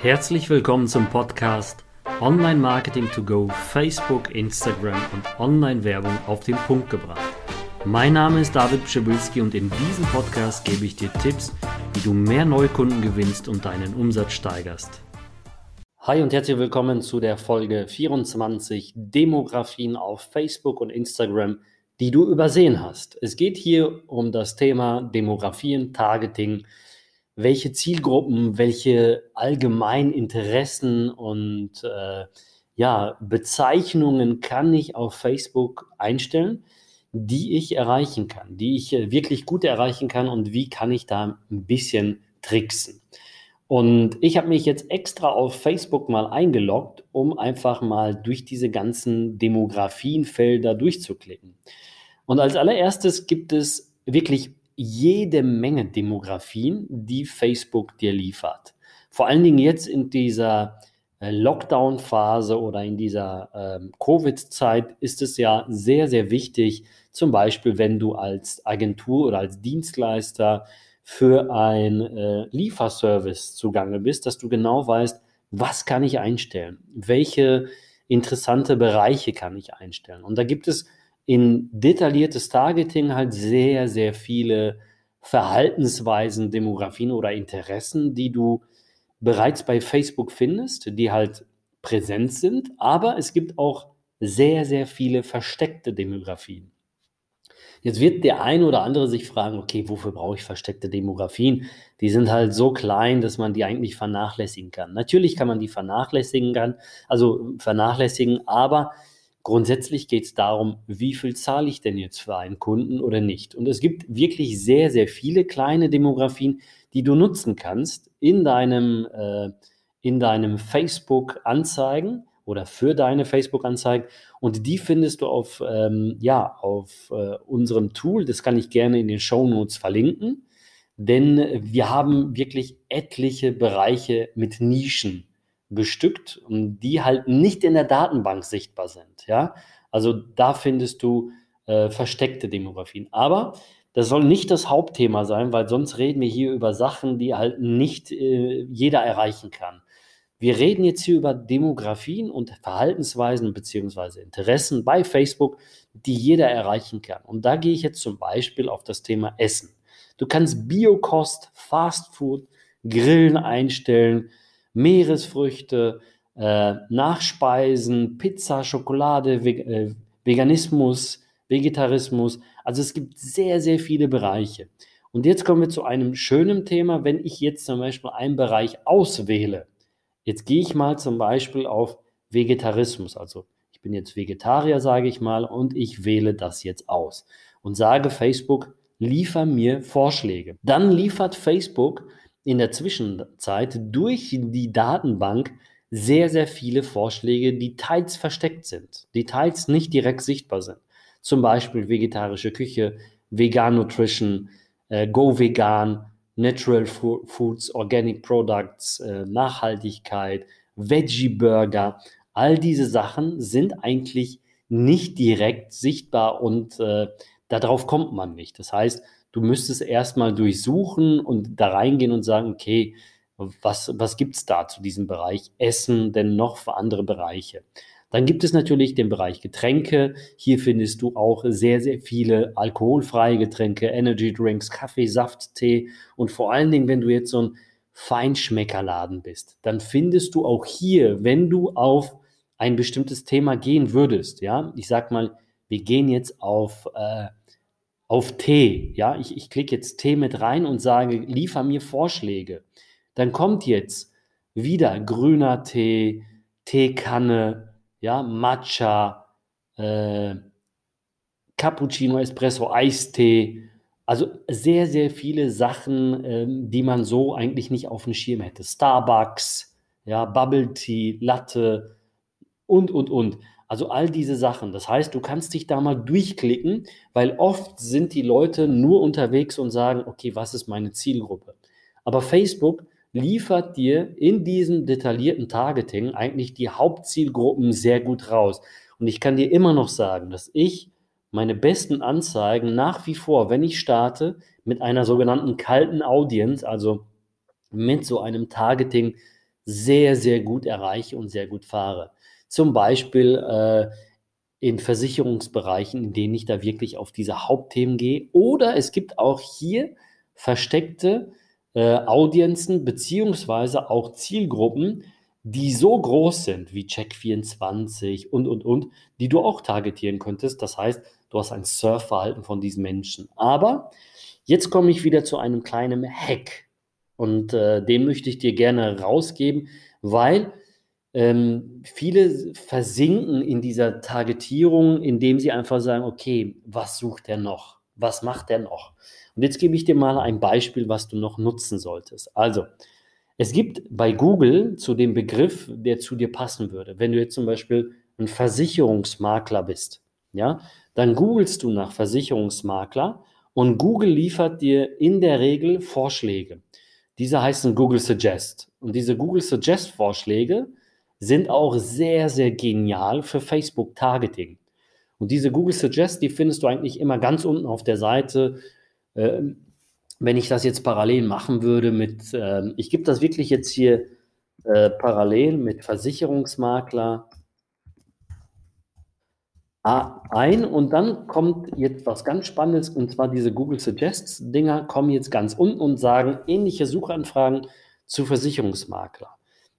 Herzlich willkommen zum Podcast Online Marketing to Go, Facebook, Instagram und Online-Werbung auf den Punkt gebracht. Mein Name ist David Pschibilski und in diesem Podcast gebe ich dir Tipps, wie du mehr Neukunden gewinnst und deinen Umsatz steigerst. Hi und herzlich willkommen zu der Folge 24 Demografien auf Facebook und Instagram, die du übersehen hast. Es geht hier um das Thema Demografien, Targeting, welche Zielgruppen, welche allgemeinen Interessen und äh, ja, Bezeichnungen kann ich auf Facebook einstellen, die ich erreichen kann, die ich äh, wirklich gut erreichen kann und wie kann ich da ein bisschen tricksen. Und ich habe mich jetzt extra auf Facebook mal eingeloggt, um einfach mal durch diese ganzen Demografienfelder durchzuklicken. Und als allererstes gibt es wirklich jede Menge Demografien, die Facebook dir liefert. Vor allen Dingen jetzt in dieser äh, Lockdown-Phase oder in dieser ähm, Covid-Zeit ist es ja sehr, sehr wichtig, zum Beispiel, wenn du als Agentur oder als Dienstleister für ein äh, Lieferservice zugange bist, dass du genau weißt, was kann ich einstellen, welche interessante Bereiche kann ich einstellen. Und da gibt es in detailliertes Targeting halt sehr, sehr viele Verhaltensweisen, Demografien oder Interessen, die du bereits bei Facebook findest, die halt präsent sind, aber es gibt auch sehr, sehr viele versteckte Demografien. Jetzt wird der eine oder andere sich fragen, okay, wofür brauche ich versteckte Demografien? Die sind halt so klein, dass man die eigentlich vernachlässigen kann. Natürlich kann man die vernachlässigen kann, also vernachlässigen, aber Grundsätzlich geht es darum, wie viel zahle ich denn jetzt für einen Kunden oder nicht. Und es gibt wirklich sehr, sehr viele kleine Demografien, die du nutzen kannst in deinem, äh, in deinem Facebook-Anzeigen oder für deine Facebook-Anzeigen. Und die findest du auf, ähm, ja, auf äh, unserem Tool. Das kann ich gerne in den Show Notes verlinken. Denn wir haben wirklich etliche Bereiche mit Nischen bestückt die halt nicht in der Datenbank sichtbar sind. Ja? Also da findest du äh, versteckte Demografien. Aber das soll nicht das Hauptthema sein, weil sonst reden wir hier über Sachen, die halt nicht äh, jeder erreichen kann. Wir reden jetzt hier über Demografien und Verhaltensweisen bzw. Interessen bei Facebook, die jeder erreichen kann. Und da gehe ich jetzt zum Beispiel auf das Thema Essen. Du kannst Biokost, Fastfood, Grillen einstellen, Meeresfrüchte, äh, Nachspeisen, Pizza, Schokolade, Ve äh, Veganismus, Vegetarismus. Also es gibt sehr, sehr viele Bereiche. Und jetzt kommen wir zu einem schönen Thema, wenn ich jetzt zum Beispiel einen Bereich auswähle. Jetzt gehe ich mal zum Beispiel auf Vegetarismus. Also ich bin jetzt Vegetarier, sage ich mal, und ich wähle das jetzt aus und sage Facebook, liefer mir Vorschläge. Dann liefert Facebook in der Zwischenzeit durch die Datenbank sehr, sehr viele Vorschläge, die teils versteckt sind, die teils nicht direkt sichtbar sind. Zum Beispiel vegetarische Küche, Vegan Nutrition, äh, Go Vegan, Natural Foods, Organic Products, äh, Nachhaltigkeit, Veggie Burger. All diese Sachen sind eigentlich nicht direkt sichtbar und äh, darauf kommt man nicht. Das heißt, du müsstest erstmal durchsuchen und da reingehen und sagen, okay, was, was gibt es da zu diesem Bereich Essen denn noch für andere Bereiche? Dann gibt es natürlich den Bereich Getränke. Hier findest du auch sehr, sehr viele alkoholfreie Getränke, Energy Drinks, Kaffee, Saft, Tee und vor allen Dingen, wenn du jetzt so ein Feinschmeckerladen bist, dann findest du auch hier, wenn du auf ein bestimmtes Thema gehen würdest, ja, ich sag mal, wir gehen jetzt auf äh, auf Tee. Ja, ich, ich klicke jetzt Tee mit rein und sage, liefer mir Vorschläge. Dann kommt jetzt wieder grüner Tee, Teekanne, ja, Matcha, äh, Cappuccino, Espresso, Eistee. Also sehr, sehr viele Sachen, ähm, die man so eigentlich nicht auf dem Schirm hätte. Starbucks, ja, Bubble Tea, Latte und, und, und. Also all diese Sachen. Das heißt, du kannst dich da mal durchklicken, weil oft sind die Leute nur unterwegs und sagen, okay, was ist meine Zielgruppe? Aber Facebook liefert dir in diesem detaillierten Targeting eigentlich die Hauptzielgruppen sehr gut raus. Und ich kann dir immer noch sagen, dass ich meine besten Anzeigen nach wie vor, wenn ich starte, mit einer sogenannten kalten Audience, also mit so einem Targeting sehr, sehr gut erreiche und sehr gut fahre. Zum Beispiel äh, in Versicherungsbereichen, in denen ich da wirklich auf diese Hauptthemen gehe. Oder es gibt auch hier versteckte äh, Audienzen beziehungsweise auch Zielgruppen, die so groß sind wie Check24 und, und, und, die du auch targetieren könntest. Das heißt, du hast ein Surfverhalten von diesen Menschen. Aber jetzt komme ich wieder zu einem kleinen Hack und äh, den möchte ich dir gerne rausgeben, weil ähm, viele versinken in dieser Targetierung, indem sie einfach sagen, okay, was sucht er noch? Was macht er noch? Und jetzt gebe ich dir mal ein Beispiel, was du noch nutzen solltest. Also, es gibt bei Google zu dem Begriff, der zu dir passen würde. Wenn du jetzt zum Beispiel ein Versicherungsmakler bist, ja, dann googelst du nach Versicherungsmakler und Google liefert dir in der Regel Vorschläge. Diese heißen Google Suggest. Und diese Google Suggest Vorschläge sind auch sehr, sehr genial für Facebook Targeting. Und diese Google Suggest, die findest du eigentlich immer ganz unten auf der Seite. Ähm, wenn ich das jetzt parallel machen würde mit, äh, ich gebe das wirklich jetzt hier äh, parallel mit Versicherungsmakler ein und dann kommt jetzt was ganz Spannendes und zwar diese Google Suggests Dinger kommen jetzt ganz unten und sagen ähnliche Suchanfragen zu Versicherungsmakler.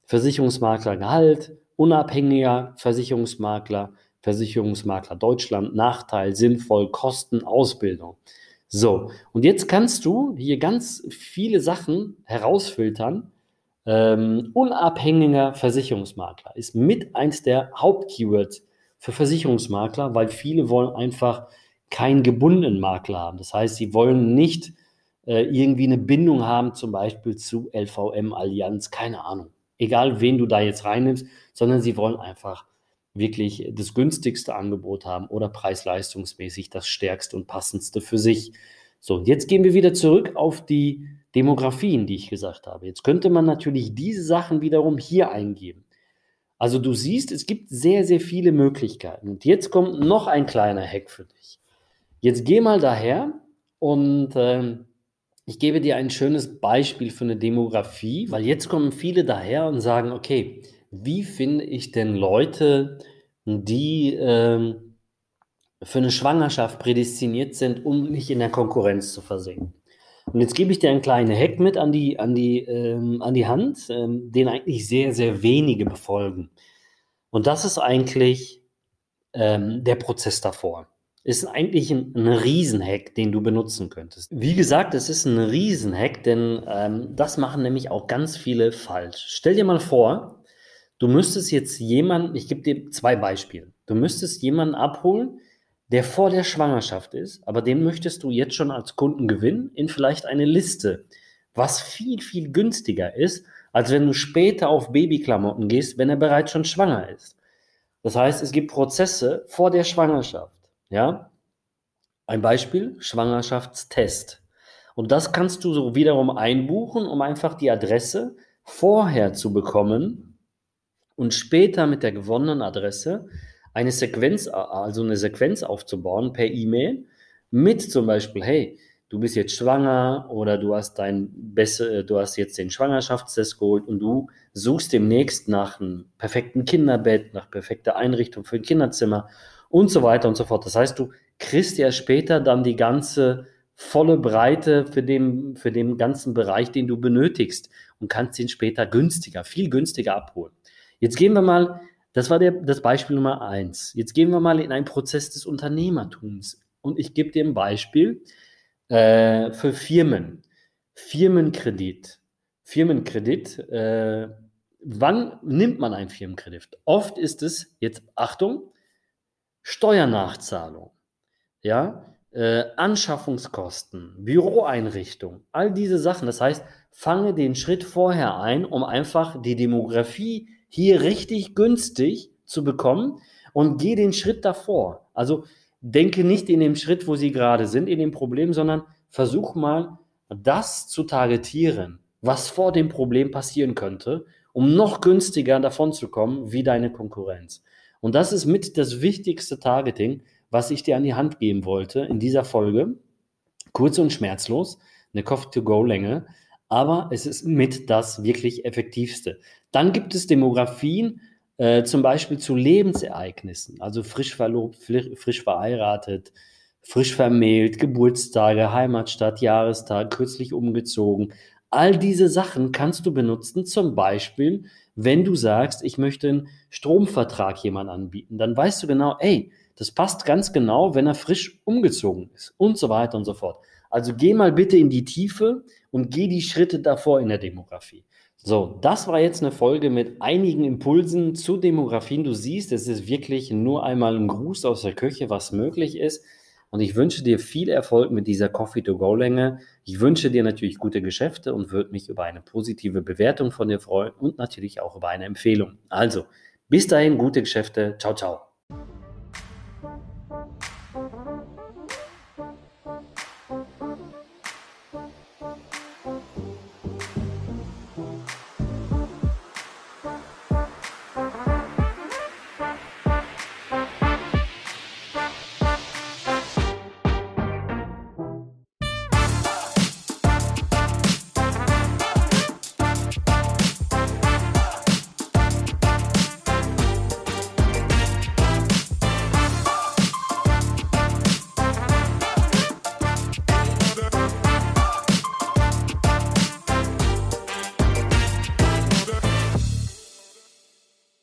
Versicherungsmakler Gehalt, unabhängiger Versicherungsmakler, Versicherungsmakler Deutschland, Nachteil, sinnvoll, Kosten, Ausbildung. So, und jetzt kannst du hier ganz viele Sachen herausfiltern. Ähm, unabhängiger Versicherungsmakler ist mit eins der Hauptkeywords für Versicherungsmakler, weil viele wollen einfach keinen gebundenen Makler haben. Das heißt, sie wollen nicht äh, irgendwie eine Bindung haben, zum Beispiel zu LVM, Allianz, keine Ahnung. Egal, wen du da jetzt reinnimmst, sondern sie wollen einfach wirklich das günstigste Angebot haben oder preis-leistungsmäßig das stärkste und passendste für sich. So, und jetzt gehen wir wieder zurück auf die Demografien, die ich gesagt habe. Jetzt könnte man natürlich diese Sachen wiederum hier eingeben. Also du siehst, es gibt sehr, sehr viele Möglichkeiten. Und jetzt kommt noch ein kleiner Hack für dich. Jetzt geh mal daher und äh, ich gebe dir ein schönes Beispiel für eine Demografie, weil jetzt kommen viele daher und sagen, okay, wie finde ich denn Leute, die ähm, für eine Schwangerschaft prädestiniert sind, um nicht in der Konkurrenz zu versinken. Und jetzt gebe ich dir einen kleinen Hack mit an die, an die, ähm, an die Hand, ähm, den eigentlich sehr, sehr wenige befolgen. Und das ist eigentlich ähm, der Prozess davor. Ist eigentlich ein, ein Riesenhack, den du benutzen könntest. Wie gesagt, es ist ein Riesenhack, denn ähm, das machen nämlich auch ganz viele falsch. Stell dir mal vor, Du müsstest jetzt jemanden, ich gebe dir zwei Beispiele. Du müsstest jemanden abholen, der vor der Schwangerschaft ist, aber den möchtest du jetzt schon als Kunden gewinnen in vielleicht eine Liste, was viel, viel günstiger ist, als wenn du später auf Babyklamotten gehst, wenn er bereits schon schwanger ist. Das heißt, es gibt Prozesse vor der Schwangerschaft. Ja? Ein Beispiel, Schwangerschaftstest. Und das kannst du so wiederum einbuchen, um einfach die Adresse vorher zu bekommen, und später mit der gewonnenen Adresse eine Sequenz, also eine Sequenz aufzubauen per E-Mail mit zum Beispiel, hey, du bist jetzt schwanger oder du hast dein Besse, du hast jetzt den Schwangerschaftstest geholt und du suchst demnächst nach einem perfekten Kinderbett, nach perfekter Einrichtung für ein Kinderzimmer und so weiter und so fort. Das heißt, du kriegst ja später dann die ganze volle Breite für den, für den ganzen Bereich, den du benötigst und kannst ihn später günstiger, viel günstiger abholen. Jetzt gehen wir mal, das war der, das Beispiel Nummer eins. Jetzt gehen wir mal in einen Prozess des Unternehmertums. Und ich gebe dir ein Beispiel äh, für Firmen. Firmenkredit. Firmenkredit. Äh, wann nimmt man einen Firmenkredit? Oft ist es, jetzt Achtung, Steuernachzahlung. Ja, äh, Anschaffungskosten, Büroeinrichtung, all diese Sachen. Das heißt, fange den Schritt vorher ein, um einfach die Demografie hier richtig günstig zu bekommen und geh den Schritt davor. Also denke nicht in dem Schritt, wo sie gerade sind, in dem Problem, sondern versuch mal, das zu targetieren, was vor dem Problem passieren könnte, um noch günstiger davon zu kommen wie deine Konkurrenz. Und das ist mit das wichtigste Targeting, was ich dir an die Hand geben wollte in dieser Folge. Kurz und schmerzlos, eine Coffee-to-go-Länge. aber es ist mit das wirklich effektivste. Dann gibt es Demografien, äh, zum Beispiel zu Lebensereignissen, also frisch verlobt, frisch verheiratet, frisch vermählt, Geburtstage, Heimatstadt, Jahrestag, kürzlich umgezogen. All diese Sachen kannst du benutzen, zum Beispiel, wenn du sagst, ich möchte einen Stromvertrag jemand anbieten, dann weißt du genau, ey, das passt ganz genau, wenn er frisch umgezogen ist und so weiter und so fort. Also geh mal bitte in die Tiefe und geh die Schritte davor in der Demografie. So, das war jetzt eine Folge mit einigen Impulsen zu Demografien. Du siehst, es ist wirklich nur einmal ein Gruß aus der Küche, was möglich ist. Und ich wünsche dir viel Erfolg mit dieser Coffee-to-Go-Länge. Ich wünsche dir natürlich gute Geschäfte und würde mich über eine positive Bewertung von dir freuen und natürlich auch über eine Empfehlung. Also, bis dahin, gute Geschäfte. Ciao, ciao.